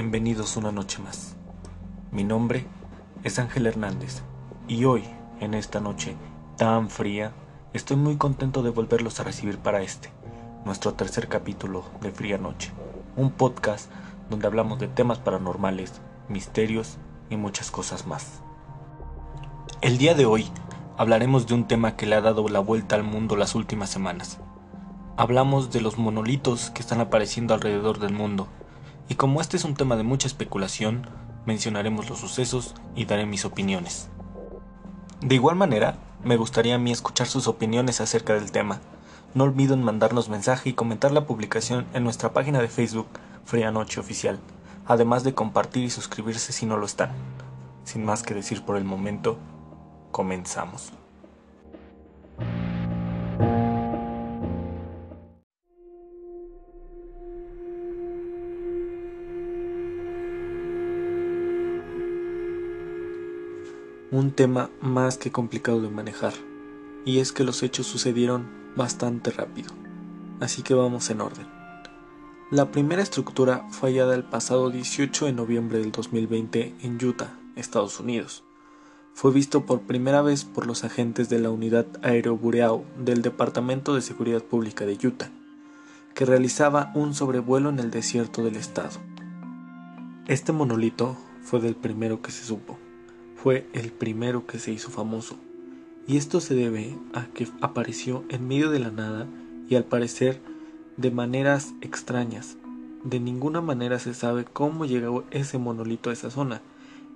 Bienvenidos una noche más. Mi nombre es Ángel Hernández y hoy, en esta noche tan fría, estoy muy contento de volverlos a recibir para este, nuestro tercer capítulo de Fría Noche, un podcast donde hablamos de temas paranormales, misterios y muchas cosas más. El día de hoy hablaremos de un tema que le ha dado la vuelta al mundo las últimas semanas. Hablamos de los monolitos que están apareciendo alrededor del mundo y como este es un tema de mucha especulación, mencionaremos los sucesos y daré mis opiniones. De igual manera, me gustaría a mí escuchar sus opiniones acerca del tema. No olviden mandarnos mensaje y comentar la publicación en nuestra página de Facebook Fría Noche Oficial, además de compartir y suscribirse si no lo están. Sin más que decir por el momento, comenzamos. Un tema más que complicado de manejar, y es que los hechos sucedieron bastante rápido, así que vamos en orden. La primera estructura fue hallada el pasado 18 de noviembre del 2020 en Utah, Estados Unidos. Fue visto por primera vez por los agentes de la Unidad Aerobureau del Departamento de Seguridad Pública de Utah, que realizaba un sobrevuelo en el desierto del estado. Este monolito fue del primero que se supo fue el primero que se hizo famoso, y esto se debe a que apareció en medio de la nada y al parecer de maneras extrañas. De ninguna manera se sabe cómo llegó ese monolito a esa zona,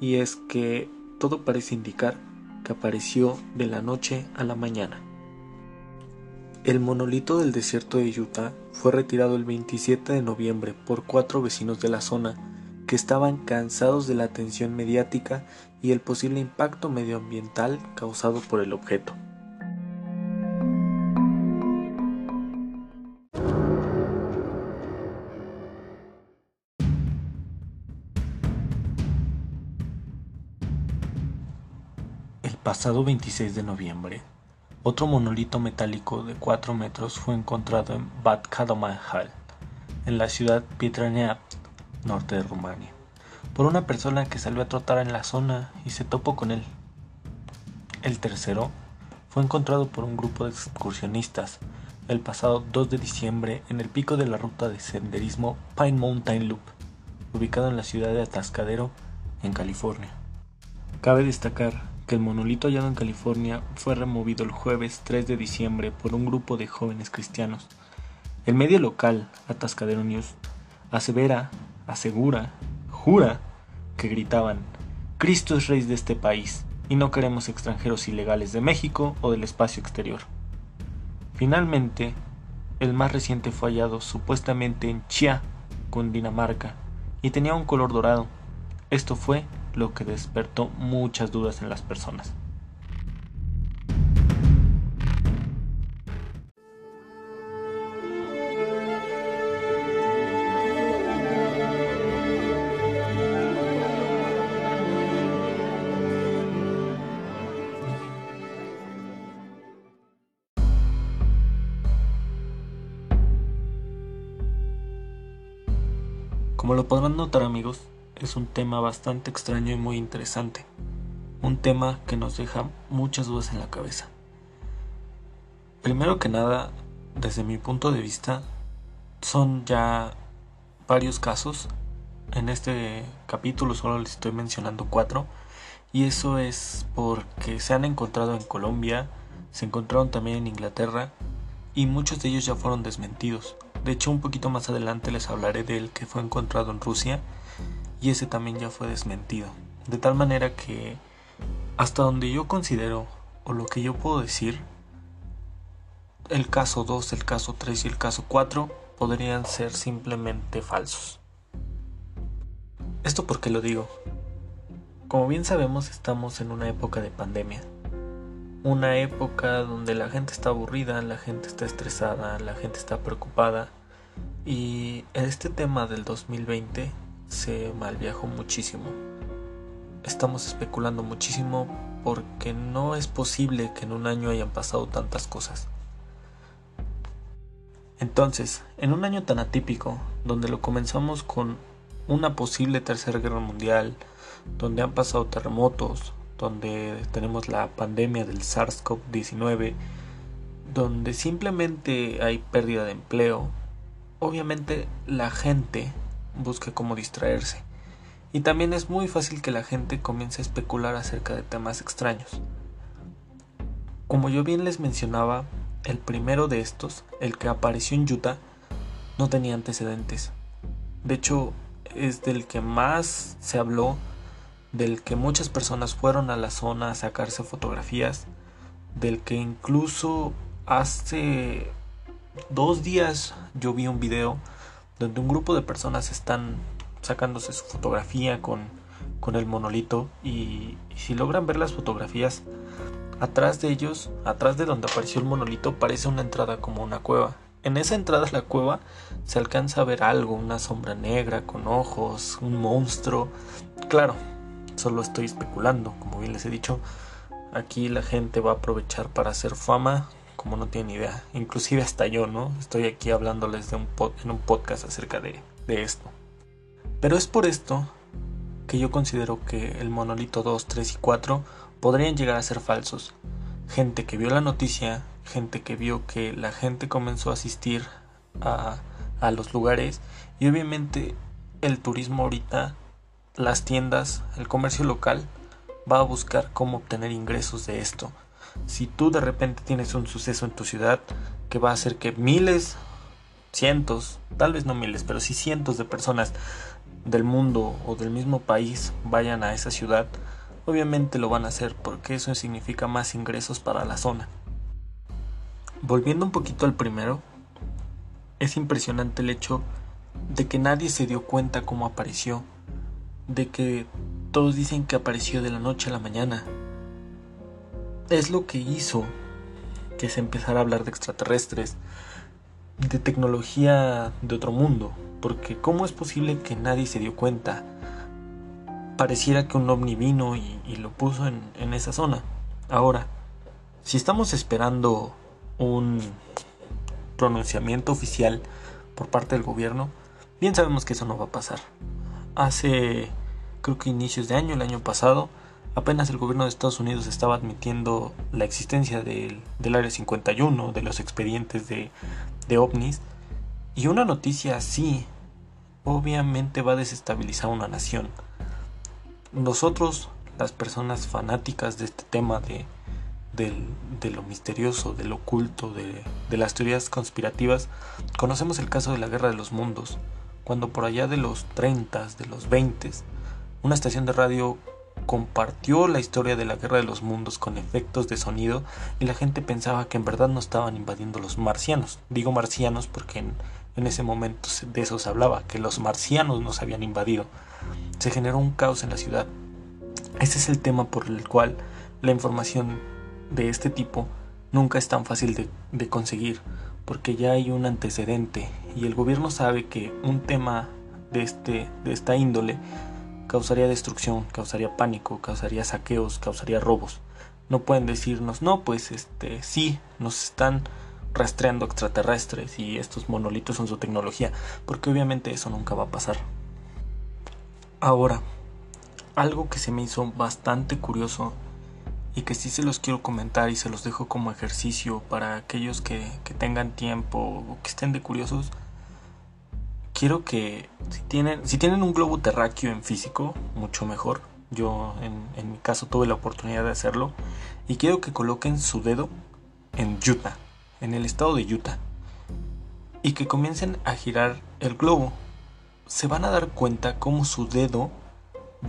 y es que todo parece indicar que apareció de la noche a la mañana. El monolito del desierto de Utah fue retirado el 27 de noviembre por cuatro vecinos de la zona que estaban cansados de la atención mediática y el posible impacto medioambiental causado por el objeto. El pasado 26 de noviembre, otro monolito metálico de 4 metros fue encontrado en Bad Kadomanhal, en la ciudad Pietraneap, norte de Rumania por una persona que salió a trotar en la zona y se topó con él. El tercero fue encontrado por un grupo de excursionistas el pasado 2 de diciembre en el pico de la ruta de senderismo Pine Mountain Loop, ubicado en la ciudad de Atascadero, en California. Cabe destacar que el monolito hallado en California fue removido el jueves 3 de diciembre por un grupo de jóvenes cristianos. El medio local, Atascadero News, asevera, asegura jura que gritaban, Cristo es rey de este país y no queremos extranjeros ilegales de México o del espacio exterior. Finalmente, el más reciente fue hallado supuestamente en Chia, Cundinamarca, y tenía un color dorado. Esto fue lo que despertó muchas dudas en las personas. Notar amigos, es un tema bastante extraño y muy interesante. Un tema que nos deja muchas dudas en la cabeza. Primero que nada, desde mi punto de vista, son ya varios casos. En este capítulo solo les estoy mencionando cuatro. Y eso es porque se han encontrado en Colombia, se encontraron también en Inglaterra y muchos de ellos ya fueron desmentidos. De hecho, un poquito más adelante les hablaré del que fue encontrado en Rusia y ese también ya fue desmentido. De tal manera que hasta donde yo considero o lo que yo puedo decir, el caso 2, el caso 3 y el caso 4 podrían ser simplemente falsos. ¿Esto por qué lo digo? Como bien sabemos estamos en una época de pandemia una época donde la gente está aburrida, la gente está estresada, la gente está preocupada y este tema del 2020 se malviajó muchísimo. Estamos especulando muchísimo porque no es posible que en un año hayan pasado tantas cosas. Entonces, en un año tan atípico, donde lo comenzamos con una posible tercera guerra mundial, donde han pasado terremotos, donde tenemos la pandemia del SARS-CoV-19, donde simplemente hay pérdida de empleo, obviamente la gente busca cómo distraerse. Y también es muy fácil que la gente comience a especular acerca de temas extraños. Como yo bien les mencionaba, el primero de estos, el que apareció en Utah, no tenía antecedentes. De hecho, es del que más se habló, del que muchas personas fueron a la zona a sacarse fotografías, del que incluso hace dos días yo vi un video donde un grupo de personas están sacándose su fotografía con, con el monolito y, si logran ver las fotografías atrás de ellos, atrás de donde apareció el monolito, parece una entrada como una cueva. En esa entrada a la cueva se alcanza a ver algo, una sombra negra con ojos, un monstruo. Claro, solo estoy especulando, como bien les he dicho. Aquí la gente va a aprovechar para hacer fama, como no tiene idea. Inclusive hasta yo, ¿no? Estoy aquí hablándoles de un en un podcast acerca de, de esto. Pero es por esto que yo considero que el monolito 2, 3 y 4 podrían llegar a ser falsos. Gente que vio la noticia, gente que vio que la gente comenzó a asistir a, a los lugares y obviamente el turismo ahorita, las tiendas, el comercio local va a buscar cómo obtener ingresos de esto. Si tú de repente tienes un suceso en tu ciudad que va a hacer que miles, cientos, tal vez no miles, pero sí cientos de personas del mundo o del mismo país vayan a esa ciudad, obviamente lo van a hacer porque eso significa más ingresos para la zona. Volviendo un poquito al primero, es impresionante el hecho de que nadie se dio cuenta cómo apareció, de que todos dicen que apareció de la noche a la mañana. Es lo que hizo que se empezara a hablar de extraterrestres, de tecnología de otro mundo, porque ¿cómo es posible que nadie se dio cuenta? Pareciera que un ovni vino y, lo puso en, en esa zona. Ahora, si estamos esperando un pronunciamiento oficial por parte del gobierno, bien sabemos que eso no va a pasar. Hace, creo que inicios de año, el año pasado, apenas el gobierno de Estados Unidos estaba admitiendo la existencia del, del Área 51, de los expedientes de, de ovnis, y una noticia así obviamente va a desestabilizar una nación. Nosotros, las personas fanáticas de este tema de, de lo misterioso, de lo oculto, de, de, las teorías conspirativas, conocemos el caso de la Guerra de los Mundos, cuando por allá de los 30, de los 20, una estación de radio compartió la historia de la Guerra de los Mundos con efectos de sonido y la gente pensaba que en verdad no estaban invadiendo los marcianos. Digo marcianos porque en, ese momento de eso se hablaba, que los marcianos nos habían invadido. Se generó un caos en la ciudad. Ese es el tema por el cual la información de este tipo nunca es tan fácil de, conseguir, porque ya hay un antecedente y el gobierno sabe que un tema de, este, de esta índole causaría destrucción, causaría pánico, causaría saqueos, causaría robos. No pueden decirnos, no, pues este, sí, nos están rastreando extraterrestres y estos monolitos son su tecnología, porque obviamente eso nunca va a pasar. Ahora, algo que se me hizo bastante curioso y que sí se los quiero comentar y se los dejo como ejercicio para aquellos que, tengan tiempo o que estén de curiosos. Quiero que si tienen, si tienen un globo terráqueo en físico, mucho mejor. Yo en, en mi caso tuve la oportunidad de hacerlo. Y quiero que coloquen su dedo en Utah, en el estado de Utah. Y que comiencen a girar el globo. Se van a dar cuenta cómo su dedo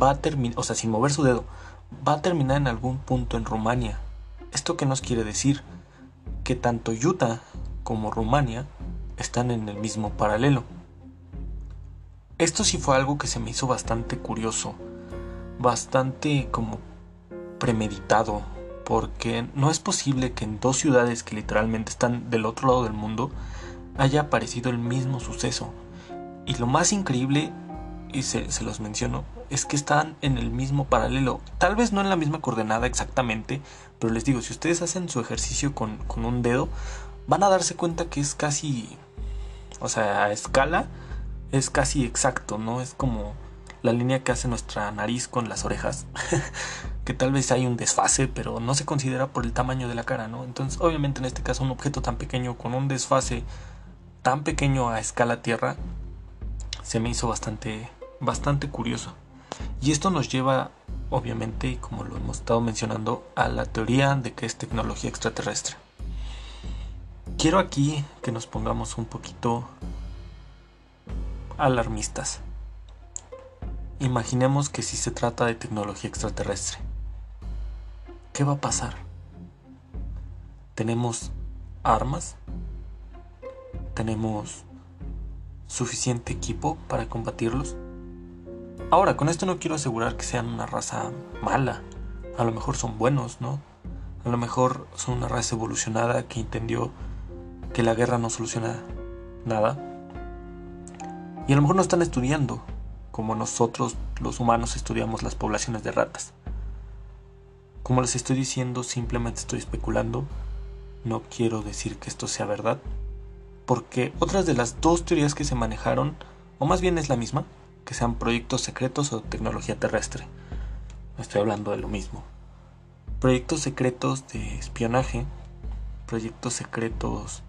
va a terminar, o sea, sin mover su dedo, va a terminar en algún punto en Rumania. ¿Esto qué nos quiere decir? Que tanto Utah como Rumania están en el mismo paralelo. Esto sí fue algo que se me hizo bastante curioso, bastante como premeditado, porque no es posible que en dos ciudades que literalmente están del otro lado del mundo haya aparecido el mismo suceso. Y lo más increíble, y se, se los menciono, es que están en el mismo paralelo. Tal vez no en la misma coordenada exactamente, pero les digo, si ustedes hacen su ejercicio con, un dedo, van a darse cuenta que es casi, o sea, a escala, es casi exacto, ¿no? Es como la línea que hace nuestra nariz con las orejas, que tal vez hay un desfase, pero no se considera por el tamaño de la cara, ¿no? Entonces, obviamente en este caso un objeto tan pequeño con un desfase tan pequeño a escala Tierra se me hizo bastante bastante curioso. Y esto nos lleva obviamente, como lo hemos estado mencionando, a la teoría de que es tecnología extraterrestre. Quiero aquí que nos pongamos un poquito alarmistas. Imaginemos que si se trata de tecnología extraterrestre. ¿Qué va a pasar? ¿Tenemos armas? ¿Tenemos suficiente equipo para combatirlos? Ahora, con esto no quiero asegurar que sean una raza mala. A lo mejor son buenos, ¿no? A lo mejor son una raza evolucionada que entendió que la guerra no soluciona nada. Y a lo mejor no están estudiando como nosotros los humanos estudiamos las poblaciones de ratas. Como les estoy diciendo, simplemente estoy especulando. No quiero decir que esto sea verdad. Porque otras de las dos teorías que se manejaron, o más bien es la misma, que sean proyectos secretos o tecnología terrestre. Estoy hablando de lo mismo. Proyectos secretos de espionaje, proyectos secretos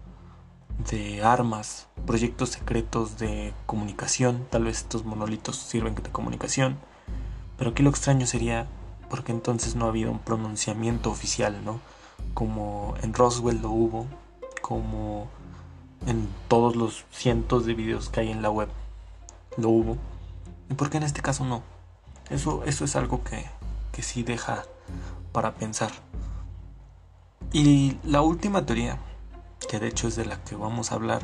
de armas, proyectos secretos de comunicación, tal vez estos monolitos sirven de comunicación, pero aquí lo extraño sería porque entonces no ha habido un pronunciamiento oficial, ¿no? Como en Roswell lo hubo, como en todos los cientos de videos que hay en la web lo hubo, y por qué en este caso no. Eso, eso es algo que, que sí deja para pensar. Y la última teoría que de hecho es de la que vamos a hablar,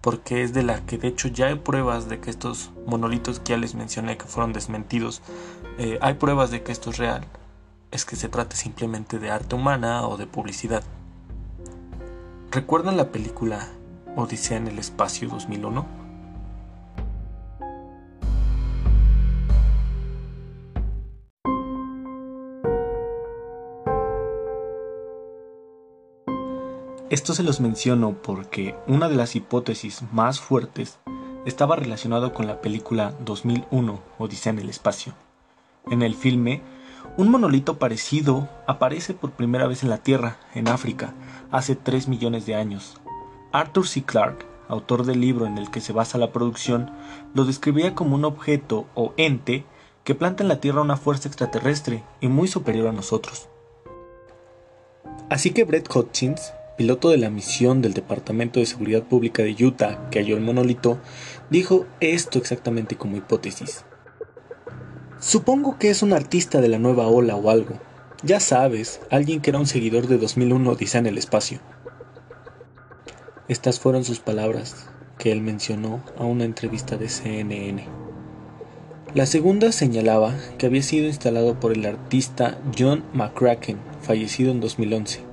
porque es de la que de hecho ya hay pruebas de que estos monolitos que ya les mencioné que fueron desmentidos, eh, hay pruebas de que esto es real, es que se trata simplemente de arte humana o de publicidad. ¿Recuerdan la película Odisea en el Espacio 2001? Esto se los menciono porque una de las hipótesis más fuertes estaba relacionado con la película 2001 Odisea en el espacio. En el filme, un monolito parecido aparece por primera vez en la Tierra, en África, hace 3 millones de años. Arthur C. Clarke, autor del libro en el que se basa la producción, lo describía como un objeto o ente que planta en la Tierra una fuerza extraterrestre y muy superior a nosotros. Así que Brett Hutchins piloto de la misión del Departamento de Seguridad Pública de Utah que halló el monolito, dijo esto exactamente como hipótesis. Supongo que es un artista de la nueva ola o algo. Ya sabes, alguien que era un seguidor de 2001 Odisea en el espacio. Estas fueron sus palabras que él mencionó a una entrevista de CNN. La segunda señalaba que había sido instalado por el artista John McCracken, fallecido en 2011.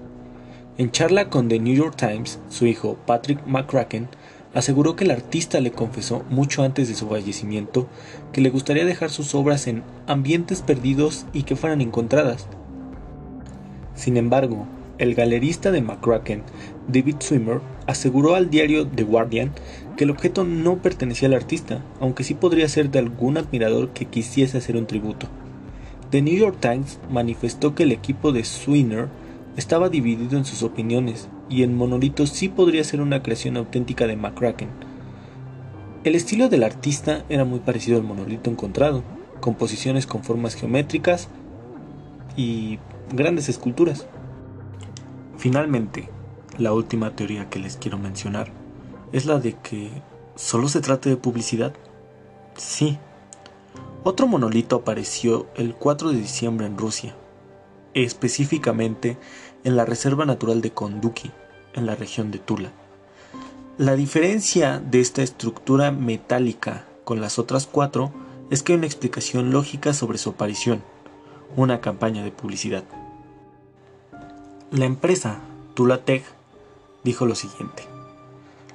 En charla con The New York Times, su hijo Patrick McCracken aseguró que el artista le confesó mucho antes de su fallecimiento que le gustaría dejar sus obras en ambientes perdidos y que fueran encontradas. Sin embargo, el galerista de McCracken, David Swimmer, aseguró al diario The Guardian que el objeto no pertenecía al artista, aunque sí podría ser de algún admirador que quisiese hacer un tributo. The New York Times manifestó que el equipo de Swimmer estaba dividido en sus opiniones, y en Monolito sí podría ser una creación auténtica de McCracken. El estilo del artista era muy parecido al monolito encontrado, composiciones con formas geométricas y grandes esculturas. Finalmente, la última teoría que les quiero mencionar es la de que solo se trate de publicidad. Sí. Otro monolito apareció el 4 de diciembre en Rusia, específicamente en la Reserva Natural de Konduki, en la región de Tula. La diferencia de esta estructura metálica con las otras cuatro es que hay una explicación lógica sobre su aparición, una campaña de publicidad. La empresa Tula Tech dijo lo siguiente.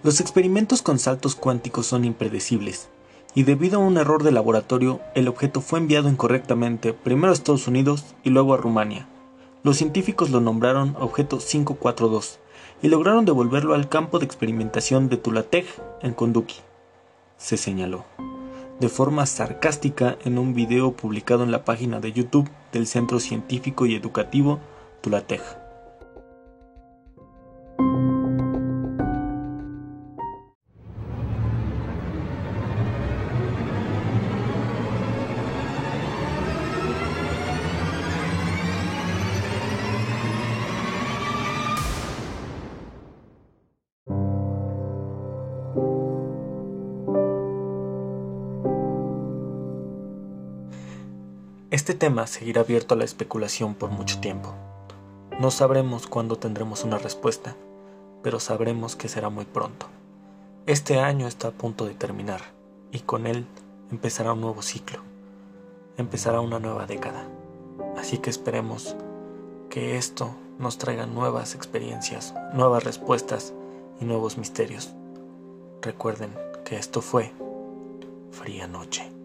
Los experimentos con saltos cuánticos son impredecibles, y debido a un error de laboratorio, el objeto fue enviado incorrectamente primero a Estados Unidos y luego a Rumania. Los científicos lo nombraron objeto 542 y lograron devolverlo al campo de experimentación de Tulatej en Konduki. se señaló, de forma sarcástica en un video publicado en la página de YouTube del Centro Científico y Educativo Tulatej. Tema seguirá abierto a la especulación por mucho tiempo. No sabremos cuándo tendremos una respuesta, pero sabremos que será muy pronto. Este año está a punto de terminar y con él empezará un nuevo ciclo, empezará una nueva década. Así que esperemos que esto nos traiga nuevas experiencias, nuevas respuestas y nuevos misterios. Recuerden que esto fue Fría Noche.